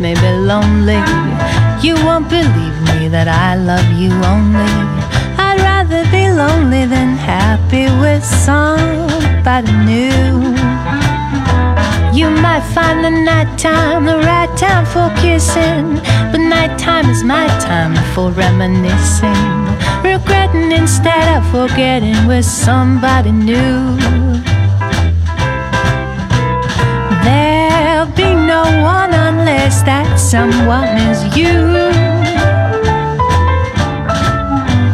make me be lonely. You won't believe me that I love you only. I'd rather be lonely than happy with somebody new. You might find the nighttime the right time for kissing, but nighttime is my time for reminiscing, regretting instead of forgetting with somebody new. Someone is you.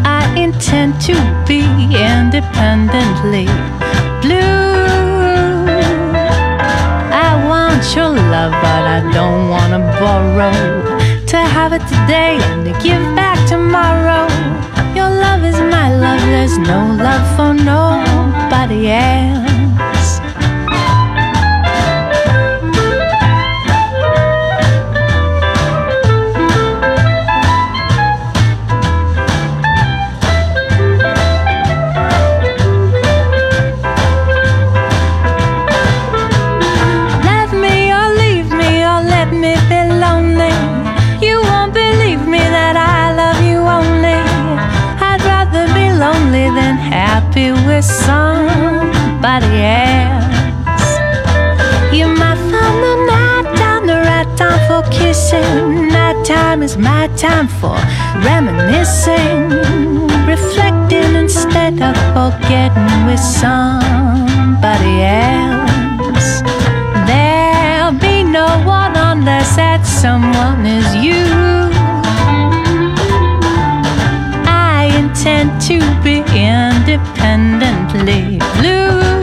I intend to be independently blue. I want your love, but I don't wanna borrow. To have it today and to give back tomorrow. Your love is my love, there's no love for nobody else. Happy with somebody else. You might find the night time the right time for kissing. Night time is my time for reminiscing, reflecting instead of forgetting with somebody else. There'll be no one unless that someone is you. And to be independently blue.